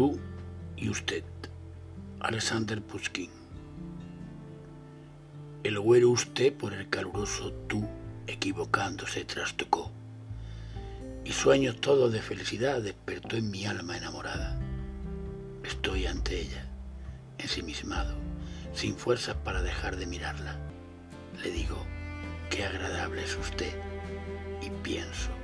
Tú y usted, Alexander Pushkin. El güero usted por el caluroso tú equivocándose trastocó. Y sueño todo de felicidad despertó en mi alma enamorada. Estoy ante ella, ensimismado, sin fuerzas para dejar de mirarla. Le digo, qué agradable es usted y pienso.